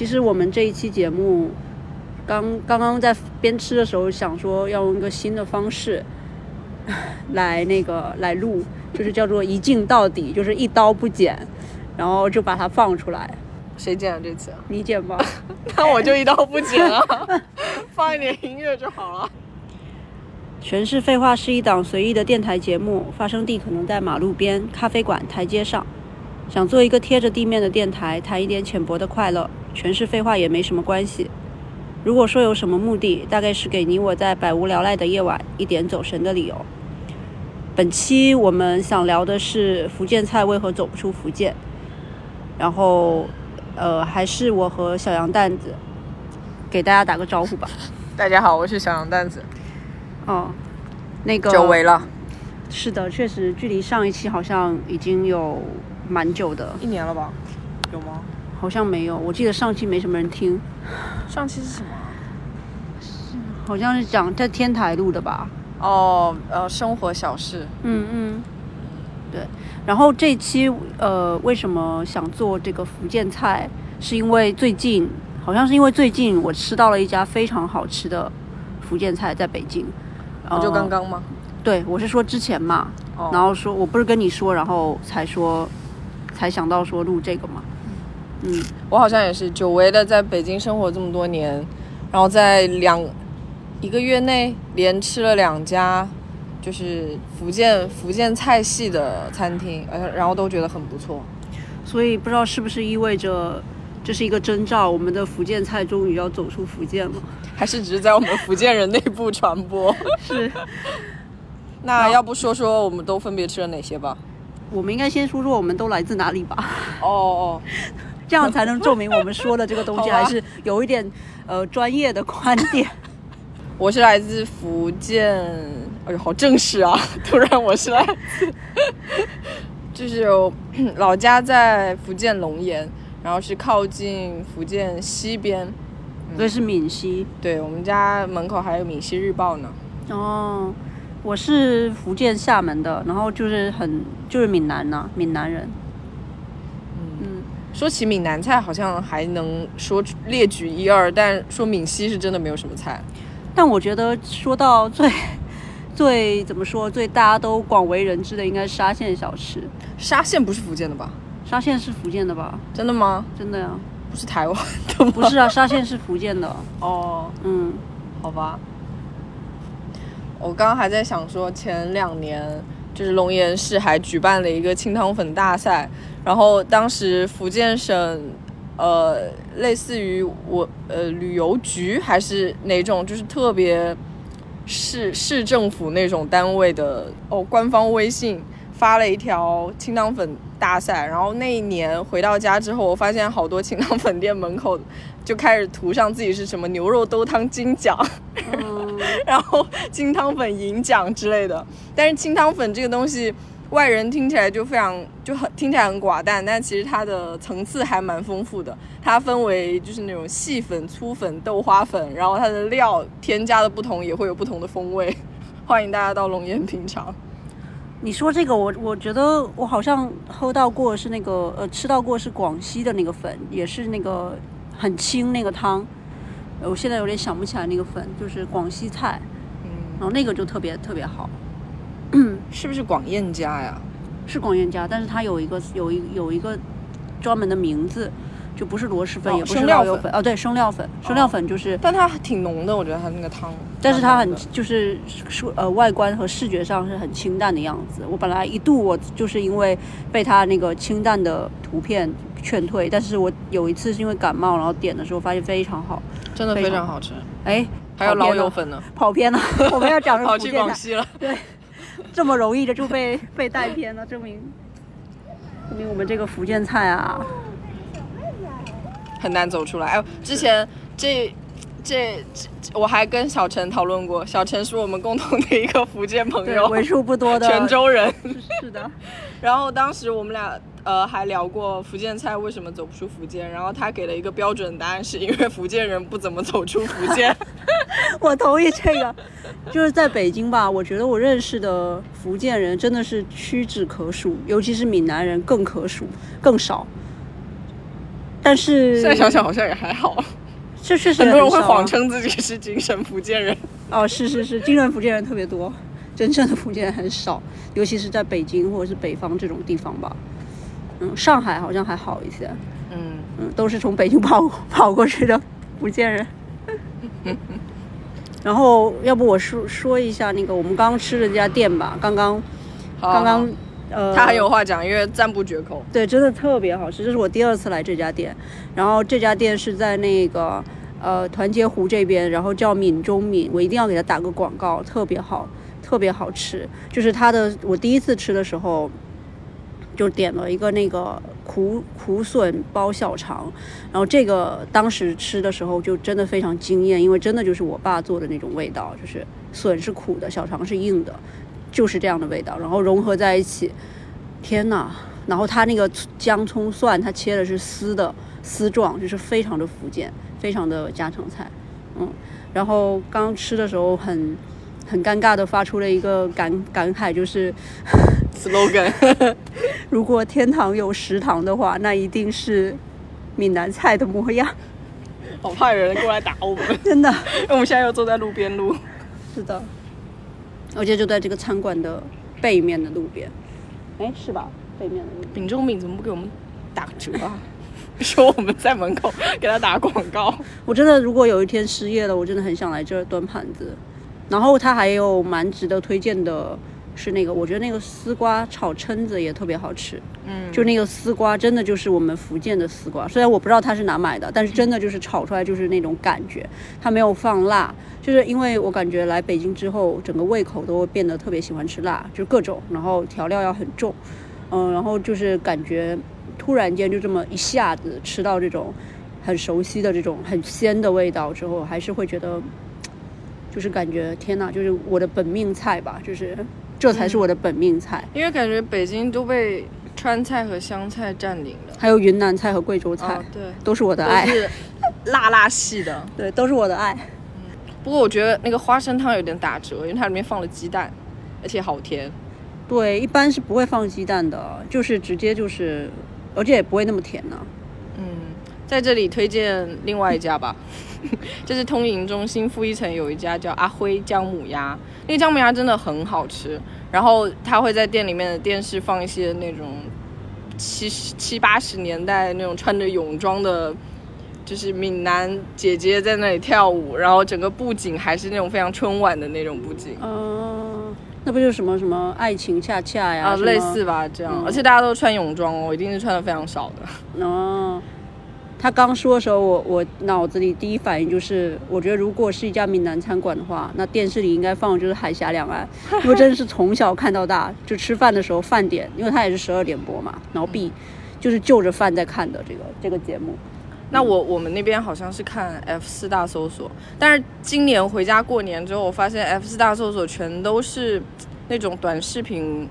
其实我们这一期节目刚刚刚在边吃的时候想说要用一个新的方式 来那个来录，就是叫做一镜到底，就是一刀不剪，然后就把它放出来。谁剪啊这次？你剪吧。那我就一刀不剪了，放一点音乐就好了。全是废话是一档随意的电台节目，发生地可能在马路边、咖啡馆、台阶上。想做一个贴着地面的电台，谈一点浅薄的快乐。全是废话也没什么关系。如果说有什么目的，大概是给你我在百无聊赖的夜晚一点走神的理由。本期我们想聊的是福建菜为何走不出福建，然后，呃，还是我和小羊蛋子给大家打个招呼吧。大家好，我是小羊蛋子。哦，那个久违了，是的，确实距离上一期好像已经有蛮久的，一年了吧？有吗？好像没有，我记得上期没什么人听，上期是什么啊？好像是讲在天台录的吧？哦，呃，生活小事。嗯嗯，对。然后这期呃，为什么想做这个福建菜？是因为最近好像是因为最近我吃到了一家非常好吃的福建菜，在北京。不就呃刚刚吗？对，我是说之前嘛，哦然后说我不是跟你说，然后才说才想到说录这个嘛。嗯，我好像也是久违的在北京生活这么多年，然后在两一个月内连吃了两家，就是福建福建菜系的餐厅，呃，然后都觉得很不错。所以不知道是不是意味着这是一个征兆，我们的福建菜终于要走出福建了。还是只是在我们福建人内部传播。是，那要不说说我们都分别吃了哪些吧？我们应该先说说我们都来自哪里吧，哦哦，这样才能证明我们说的这个东西 还是有一点呃专业的观点。我是来自福建，哎呦，好正式啊！突然我是来自，就是有老家在福建龙岩，然后是靠近福建西边。所以是闽西对我们家门口还有《闽西日报》呢。哦。我是福建厦门的，然后就是很就是闽南呐、闽南人。嗯，说起闽南菜，好像还能说列举一二，但说闽西是真的没有什么菜。但我觉得说到最 最怎么说最大家都广为人知的，应该是沙县小吃。沙县不是福建的吧？沙县是福建的吧？真的吗？真的呀？不是台湾的吗？不是啊，沙县是福建的。哦，嗯，好吧。我刚刚还在想说，前两年就是龙岩市还举办了一个清汤粉大赛，然后当时福建省，呃，类似于我呃旅游局还是哪种，就是特别市市政府那种单位的哦官方微信发了一条清汤粉大赛，然后那一年回到家之后，我发现好多清汤粉店门口就开始涂上自己是什么牛肉兜汤金奖。然后清汤粉银奖之类的。但是清汤粉这个东西，外人听起来就非常就很听起来很寡淡，但其实它的层次还蛮丰富的。它分为就是那种细粉、粗粉、豆花粉，然后它的料添加的不同也会有不同的风味。欢迎大家到龙岩品尝。你说这个，我我觉得我好像喝到过是那个呃吃到过是广西的那个粉，也是那个很清那个汤。呃我现在有点想不起来那个粉，就是广西菜，嗯，然后那个就特别特别好，是不是广燕家呀？是广燕家，但是它有一个有一有一个专门的名字，就不是螺蛳粉，哦也不是生料油粉，哦对，生料粉，生料粉就是但它挺浓的，我觉得它那个汤。但是它很就是说呃外观和视觉上是很清淡的样子。我本来一度我就是因为被它那个清淡的图片劝退，但是我有一次是因为感冒，然后点的时候发现非常好。真的非常好吃。哎，还有老友，粉呢，跑偏了，我们要讲的跑去广西了。对，这么容易的就被被带偏了，证明证明我们这个福建菜啊，很难走出来。哎呦，之前这这这，我还跟小陈讨论过，小陈是我们共同的一个福建朋对，友，为数不多的泉州人。是的，然后当时我们俩呃还聊过福建菜为什么走不出福建，然后他给了一个标准答案，是因为福建人不怎么走出福建。我同意这个，就是在北京吧，我觉得我认识的福建人真的是屈指可数，尤其是闽南人更可数，更少。但是现在想想好像也还好，这确实很多人会谎称自己是精神福建人。哦，是是是，精神福建人特别多，真正的福建人很少，尤其是在北京或者是北方这种地方吧。嗯，上海好像还好一些，嗯，嗯，都是从北京跑跑过去的福建人。然后，要不我说说一下那个我们刚刚吃的这家店吧，刚刚好刚刚呃，他还有话讲，因为赞不绝口。对，真的特别好吃。这是我第二次来这家店，然后这家店是在那个呃团结湖这边，然后叫闽中闽，我一定要给他打个广告，特别好，特别好吃。就是他的，我第一次吃的时候。就点了一个那个苦苦笋包小肠，然后这个当时吃的时候就真的非常惊艳，因为真的就是我爸做的那种味道，就是笋是苦的，小肠是硬的，就是这样的味道，然后融合在一起，天呐！然后它那个姜葱蒜，它切的是丝的丝状，就是非常的福建，非常的家常菜，嗯。然后刚吃的时候很很尴尬的发出了一个感感慨，就是 slogan，如果天堂有食堂的话，那一定是闽南菜的模样，好怕有人过来打我们，真的我们现在又坐在路边录。是的。而且就在这个餐馆的背面的路边，哎，是吧？背面的路边。秉仲敏怎么不给我们打折啊？说我们在门口给他打广告。我真的如果有一天失业了，我真的很想来这儿端盘子。然后它还有蛮值得推荐的是那个，我觉得那个丝瓜炒蛏子也特别好吃。嗯，就那个丝瓜，真的就是我们福建的丝瓜。虽然我不知道它是哪买的，但是真的就是炒出来就是那种感觉，它没有放辣。就是因为我感觉来北京之后，整个胃口都会变得特别喜欢吃辣，就是各种，然后调料要很重，嗯，然后就是感觉突然间就这么一下子吃到这种很熟悉的这种很鲜的味道之后，还是会觉得，就是感觉天呐，就是我的本命菜吧，就是这才是我的本命菜。因为感觉北京都被川菜和湘菜占领了。还有云南菜和贵州菜，哦，对，都是我的爱。是辣辣系的。对，都是我的爱。不过我觉得那个花生汤有点打折，因为它里面放了鸡蛋，而且好甜。对，一般是不会放鸡蛋的，就是直接就是，而且也不会那么甜呢、嗯，在这里推荐另外一家吧，就是通营中心负一层有一家叫阿辉姜母鸭，那个姜母鸭真的很好吃。然后他会在店里面的电视放一些那种七十七八十年代那种穿着泳装的，就是闽南姐姐在那里跳舞，然后整个布景还是那种非常春晚的那种布景。哦、那不就是什么什么爱情恰恰呀？啊，类似。吧，这样，嗯而且大家都穿泳装哦，一定是穿的非常少的。哦，他刚说的时候，我我脑子里第一反应就是，我觉得如果是一家闽南餐馆的话，那电视里应该放的就是海峡两岸，因为真的是从小看到大，就吃饭的时候饭点，因为它也是十二点播嘛，然后必就是就着饭在看的这个这个节目。那我我们那边好像是看 F 四大搜索，但是今年回家过年之后，我发现 F 四大搜索全都是那种短视频，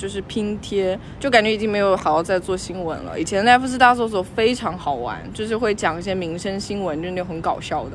就是拼贴，就感觉已经没有好好在做新闻了。以前的 F 四大搜索非常好玩，就是会讲一些民生新闻，就是那种很搞笑的，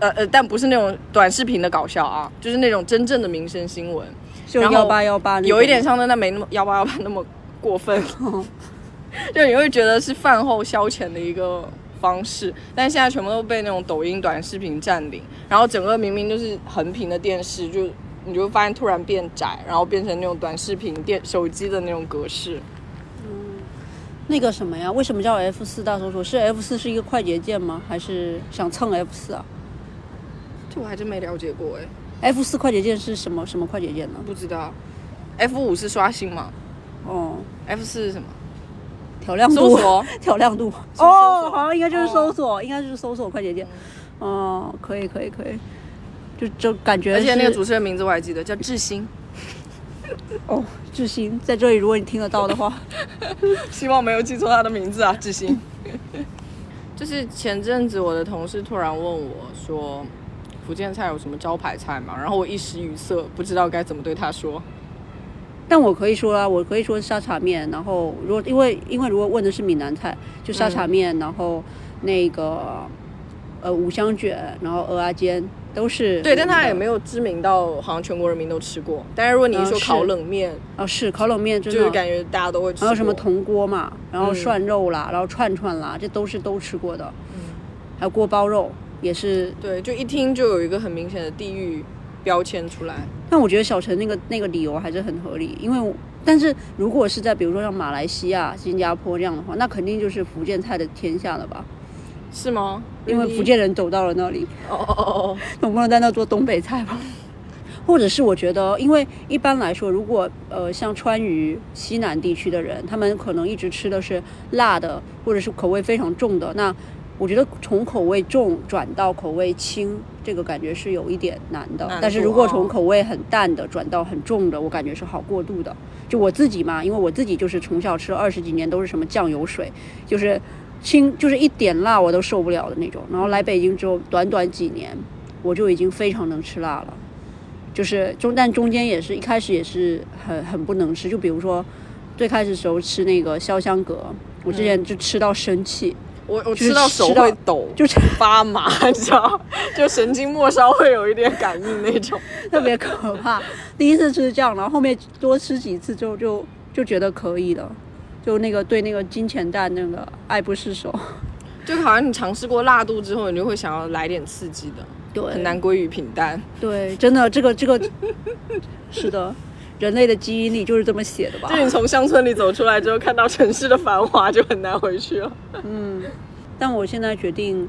呃呃，但不是那种短视频的搞笑啊，就是那种真正的民生新闻，然后就幺八幺八，有一点像的，但没那么幺八幺八那么过分。就你会觉得是饭后消遣的一个方式，但现在全部都被那种抖音短视频占领，然后整个明明就是横屏的电视，就你就会发现突然变窄，然后变成那种短视频电手机的那种格式。嗯那个什么呀？为什么叫 F 四大搜索？是 F 四是一个快捷键吗？还是想蹭 F 四啊这我还真没了解过哎，？F 四快捷键是什么什么快捷键呢？不知道。F 五是刷新吗哦，？F 四是什么？调亮度，搜索。调亮度。哦，好像应该就是哦搜索，应该就是搜索快捷键。哦，可以可以可以，就就感觉而且那个主持人名字我还记得，叫志新。哦，志新在这里，如果你听得到的话，希望没有记错他的名字啊，志新。就是前阵子我的同事突然问我说，福建菜有什么招牌菜嘛？然后我一时语塞，不知道该怎么对他说。但我可以说啊，我可以说沙茶面，然后如果因为因为如果问的是闽南菜，就沙茶面，然后那个呃五香卷，然后鹅啊煎都是对，但它也没有知名到好像全国人民都吃过。但是如果你一说烤冷面，哦是烤冷面真的就是感觉大家都会吃过。还有什么铜锅嘛，然后嗯涮肉啦，然后串串啦，这都是都吃过的。嗯还有锅包肉也是，对，就一听就有一个很明显的地域标签出来。但我觉得小陈那个那个理由还是很合理，因为但是如果是在比如说像马来西亚、新加坡这样的话，那肯定就是福建菜的天下了吧？是吗？因为福建人走到了那里，哦哦哦哦，总不能在那做东北菜吧？或者是我觉得，因为一般来说，如果呃像川渝西南地区的人，他们可能一直吃的是辣的，或者是口味非常重的，那我觉得从口味重转到口味轻，这个感觉是有一点难的。但是如果从口味很淡的转到很重的，我感觉是好过渡的。就我自己嘛，因为我自己就是从小吃了二十几年都是什么酱油水，就是轻就是一点辣我都受不了的那种。然后来北京之后，短短几年我就已经非常能吃辣了。就是中，但中间也是一开始也是很很不能吃，就比如说最开始时候吃那个潇湘阁，我之前就吃到生气，我我吃到手会抖，就是发麻，你知道，就神经末梢会有一点感应那种。特别可怕。第一次吃这样，然后后面多吃几次之后就就觉得可以了，就那个对那个金钱蛋那个爱不释手。就好像你尝试过辣度之后，你就会想要来点刺激的，对，很难归于平淡。对，真的这个这个 是的，人类的基因里就是这么写的吧就？你从乡村里走出来之后，看到城市的繁华，就很难回去了。嗯，但我现在决定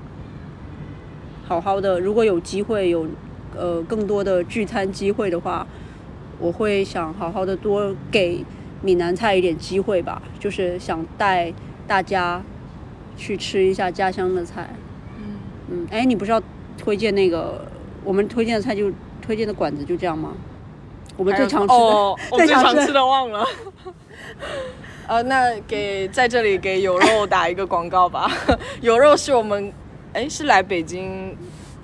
好好的，如果有机会有呃更多的聚餐机会的话，我会想好好的多给闽南菜一点机会吧，就是想带大家去吃一下家乡的菜。嗯，嗯，哎，你不是要推荐那个我们推荐的菜就推荐的馆子就这样吗？我们最常吃的，哦，我最最常吃的忘了。呃，那给在这里给有肉打一个广告吧。有肉是我们，哎，是来北京，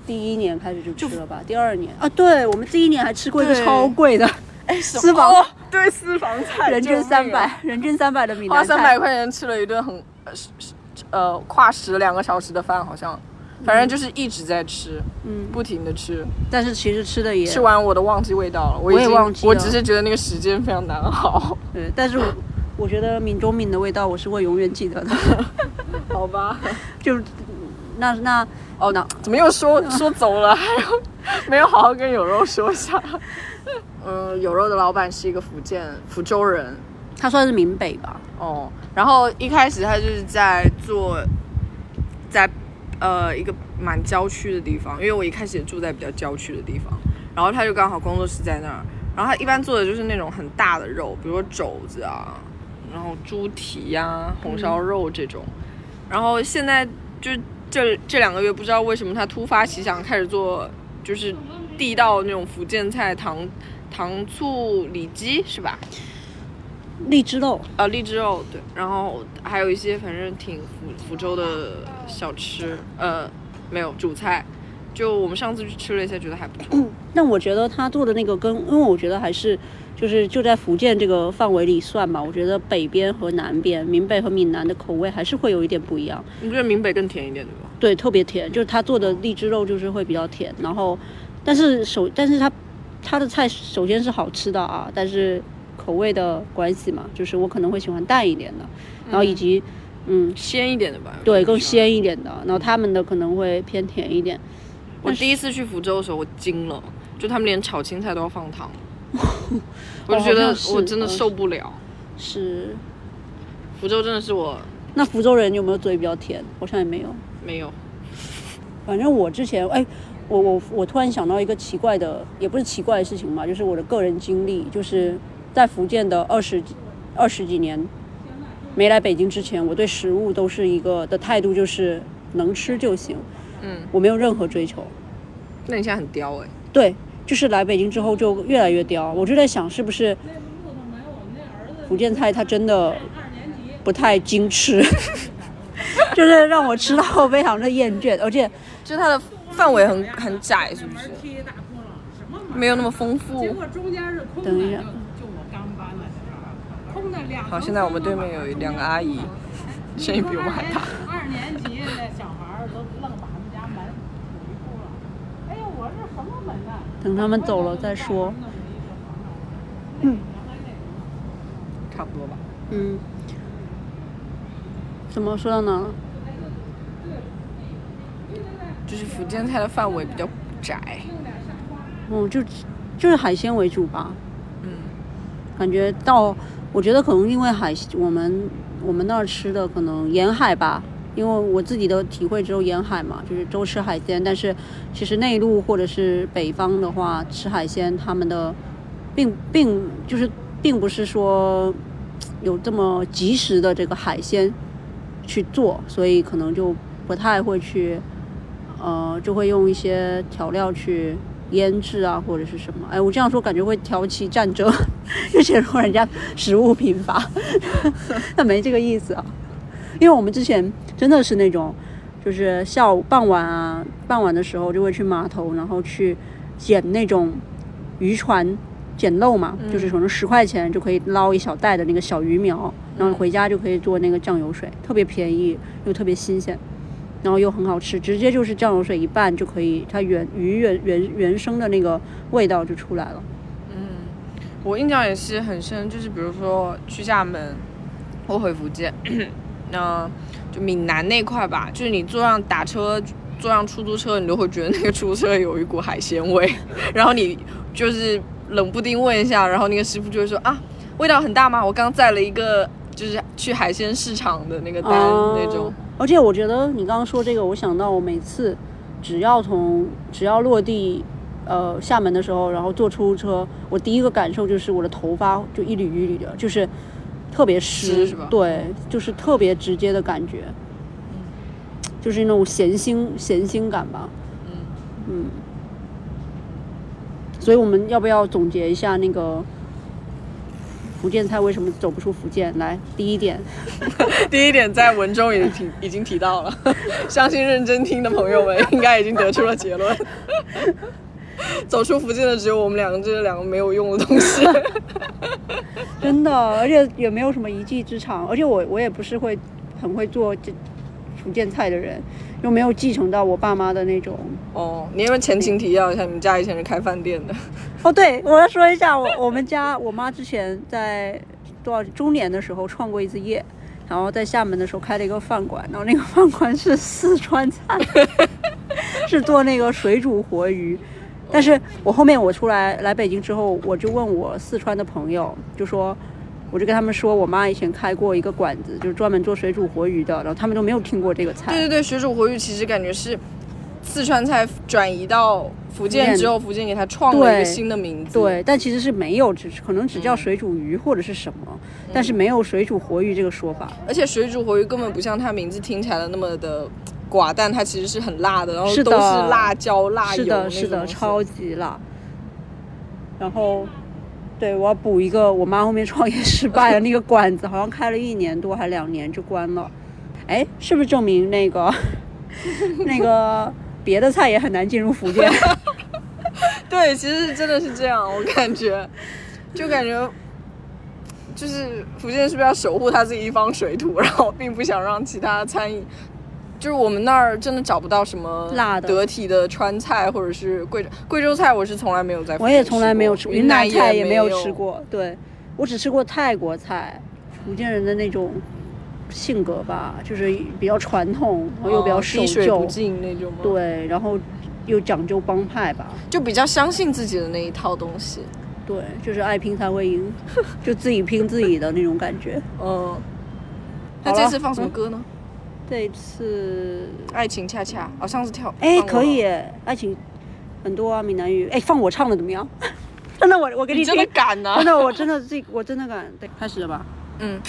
第一年开始就吃了吧？第二年啊，对，我们第一年还吃过一个超贵的，哎，私房哦对，私房菜，人均三百，人均三百的米花三百块钱吃了一顿很，呃跨时两个小时的饭，好像，反正就是一直在吃，嗯，不停的吃，但是其实吃的也吃完我都忘记味道了，我也经忘记了我只是觉得那个时间非常难熬。对，但是我我觉得闽中闽的味道我是会永远记得的，好吧。就是那那哦，那怎么又说说走了？还有没有好好跟有肉说一下？嗯，有肉的老板是一个福建福州人。他算是闽北吧，哦，然后一开始他就是在做，在呃一个蛮郊区的地方，因为我一开始也住在比较郊区的地方，然后他就刚好工作室在那儿，然后他一般做的就是那种很大的肉，比如说肘子啊，然后猪蹄呀、红烧肉这种，然后现在就这这两个月不知道为什么他突发奇想开始做，就是地道那种福建菜糖糖醋里脊是吧？荔枝肉，啊，荔枝肉对，然后还有一些反正挺福福州的小吃，呃，没有主菜，就我们上次去吃了一下，觉得还不错。但我觉得他做的那个跟，因为我觉得还是就是就在福建这个范围里算吧，我觉得北边和南边，闽北和闽南的口味还是会有一点不一样。你觉得闽北更甜一点对吧？对，特别甜，就是他做的荔枝肉就是会比较甜，然后，但是首，但是他他的菜首先是好吃的啊，但是口味的关系嘛，就是我可能会喜欢淡一点的，然后以及嗯鲜一点的吧？对更。鲜一点的，然后他们的可能会偏甜一点。我第一次去福州的时候，我惊了，就他们连炒青菜都要放糖，我就觉得我真的受不了。是，福州真的是我那福州人有没有嘴比较甜？好像也没有。没有，反正我之前，哎，我我我突然想到一个奇怪的，也不是奇怪的事情嘛，就是我的个人经历，就是在福建的二十几二十几年没来北京之前，我对食物都是一个的态度，就是能吃就行，嗯，我没有任何追求。那你现在很刁哎、对，就是来北京之后就越来越刁，我就在想是不是福建菜它真的不太精吃，就是让我吃到非常的厌倦，而且就是它的范围很很窄，是不是？没有那么丰富。等一下。好，现在我们对面有一两个阿姨，声音比我们还大。二年级的小孩都愣把他们家门什么门啊？等他们走了再说。差不多吧。嗯，怎么说到哪了？就是福建菜的范围比较窄。嗯，就就是海鲜为主吧。嗯，感觉到，我觉得可能因为海，我们我们那儿吃的可能沿海吧，因为我自己的体会只有沿海嘛，就是都吃海鲜。但是其实内陆或者是北方的话，吃海鲜他们的并并就是并不是说有这么及时的这个海鲜去做，所以可能就不太会去，呃，就会用一些调料去腌制啊，或者是什么。哎，我这样说感觉会挑起战争，就显得人家食物贫乏，那没这个意思啊。因为我们之前真的是那种，就是下午傍晚啊，傍晚的时候就会去码头，然后去捡那种渔船捡漏嘛，就是可能十块钱就可以捞一小袋的那个小鱼苗，然后回家就可以做那个酱油水，特别便宜又特别新鲜，然后又很好吃，直接就是酱油水一拌就可以，它原鱼原原原生的那个味道就出来了。嗯我印象也是很深，就是比如说去厦门或回福建，那就闽南那块吧，就是你坐上打车。坐上出租车，你都会觉得那个出租车有一股海鲜味，然后你就是冷不丁问一下，然后那个师傅就会说啊，味道很大吗？我刚载了一个就是去海鲜市场的那个单、那种哦。而且我觉得你刚刚说这个，我想到我每次只要从只要落地呃厦门的时候，然后坐出租车，我第一个感受就是我的头发就一缕一缕的，就是特别湿，对，就是特别直接的感觉，就是那种咸腥咸腥感吧。嗯。所以我们要不要总结一下那个福建菜为什么走不出福建？来，第一点，第一点在文中也提已经提到了，相信认真听的朋友们应该已经得出了结论。走出福建的只有我们两个，这两个没有用的东西。真的，而且也没有什么一技之长，而且我我也不是会很会做这福建菜的人，又没有继承到我爸妈的那种。哦，你要不要前情提要一下，你们家以前是开饭店的？哦，对，我要说一下，我我们家我妈之前在多少中年的时候创过一次业，然后在厦门的时候开了一个饭馆，然后那个饭馆是四川菜，是做那个水煮活鱼。但是我后面我出来来北京之后，我就问我四川的朋友，就说，我就跟他们说，我妈以前开过一个馆子，就是专门做水煮活鱼的，然后他们都没有听过这个菜。对对对，水煮活鱼其实感觉是四川菜转移到福建之后，福建给它创了一个新的名字。对，但其实是没有，只可能只叫水煮鱼或者是什么，但是没有水煮活鱼这个说法。而且水煮活鱼根本不像它名字听起来的那么的寡淡，它其实是很辣的，然后都是辣椒、辣油是的，超级辣。然后，对我要补一个，我妈后面创业失败了，那个馆子好像开了一年多还两年就关了。哎，是不是证明那个那个别的菜也很难进入福建？对，其实真的是这样，我感觉，就感觉，就是福建是不是要守护他自己一方水土，然后并不想让其他餐饮，就是我们那儿真的找不到什么辣的得体的川菜或者是贵州贵州菜，我是从来没有在我也从来没有吃，过云南菜也也没有有吃。过。对，我只吃过泰国菜，福建人的那种性格吧，就是比较传统，然后又比较哦守旧，进那种吗？，对，然后又讲究帮派吧。就比较相信自己的那一套东西。对，就是爱拼才会赢，就自己拼自己的那种感觉。嗯，那这次放什么歌呢？这一次，爱情恰恰，好像是跳。哎，可以耶，爱情很多啊，闽南语，哎，放我唱的怎么样？真的，我我给你真听，的敢呢、真的，我真的自己，我真的敢。对，开始了吧？嗯。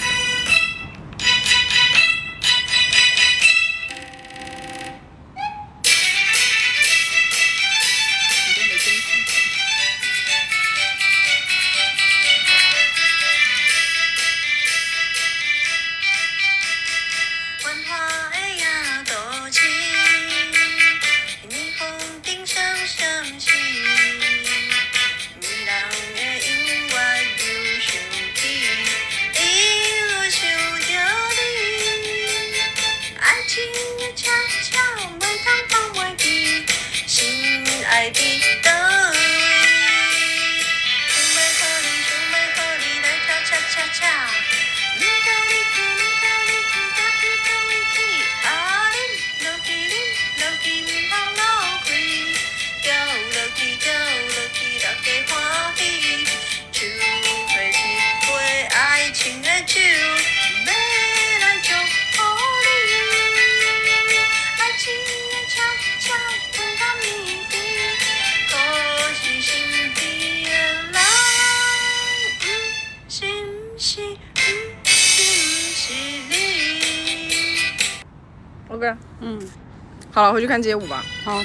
嗯，好了，回去看街舞吧。好。